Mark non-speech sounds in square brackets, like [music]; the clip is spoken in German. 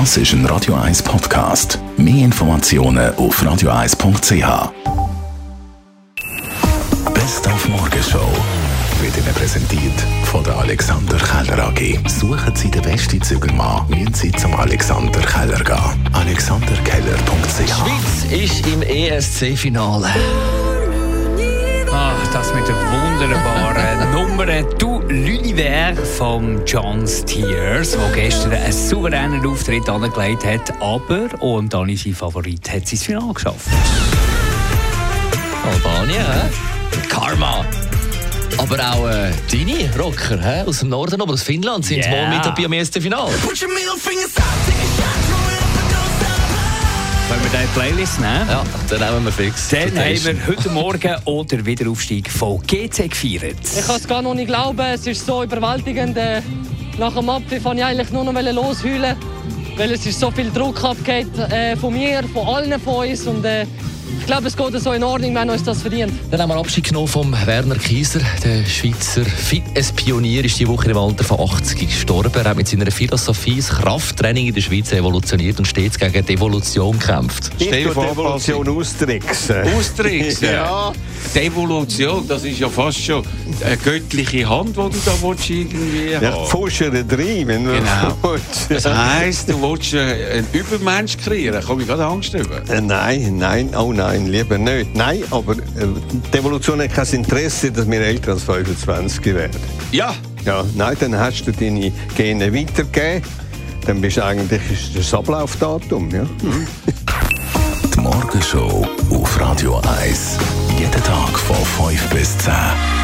Das ist ein Radio 1 Podcast. Mehr Informationen auf radio1.ch. Best auf Morgenshow wird Ihnen präsentiert von der Alexander Keller AG. Suchen Sie den besten Zügelmann, müssen Sie zum Alexander Keller gehen. AlexanderKeller.ch Schweiz ist im ESC-Finale. Ach, das mit der wunderbaren Nummer «Du l'Univers» von John Steers, der gestern einen souveränen Auftritt angelegt hat, aber, und dann ist sein Favorit, hat sie ins Finale geschafft. Albanien, hä? Karma. Aber auch äh, deine Rocker hä? aus dem Norden, aber aus Finnland, sind Yeah. mal mit dabei am ersten Finale. Wenn wir diese Playlist nehmen, Ja, dann nehmen wir fix. dann haben wir heute Morgen [laughs] den Wiederaufstieg von GC gefeiert. Ich kann es gar noch nicht glauben, es ist so überwältigend. Äh, Nach dem Abpfiff wollte ich eigentlich nur noch losheulen, weil es ist so viel Druck abgeht äh, von mir, von allen von uns. Und, äh, ich glaube, es geht so in Ordnung, wenn uns das verdient. Dann haben wir Abschied genommen vom Werner Kieser. Der Schweizer Fitnesspionier ist die Woche im Alter von 80 gestorben. Er hat mit seiner Philosophie das Krafttraining in der Schweiz evolutioniert und stets gegen die Evolution gekämpft. Stell die vor, Evolution austricksen. Austricksen. [laughs] Ja. Die Evolution, das ist ja fast schon eine göttliche Hand, die du da willst, irgendwie Ja, haben. Fuschere drin, wenn du Genau. [laughs] willst. Das heisst, du willst einen Übermensch kreieren. Da komme ich gerade Angst über. Äh, Nein, nein, oh nein, lieber nicht. Nein, aber äh, die Evolution hat kein Interesse, dass wir älter als 25 werden. Ja, Ja, nein, dann hast du deine Gene weitergegeben. Dann bist du eigentlich ist das Ablaufdatum. Ja? [laughs] Die Morgenshow auf Radio 1. Jeden Tag von 5 bis 10.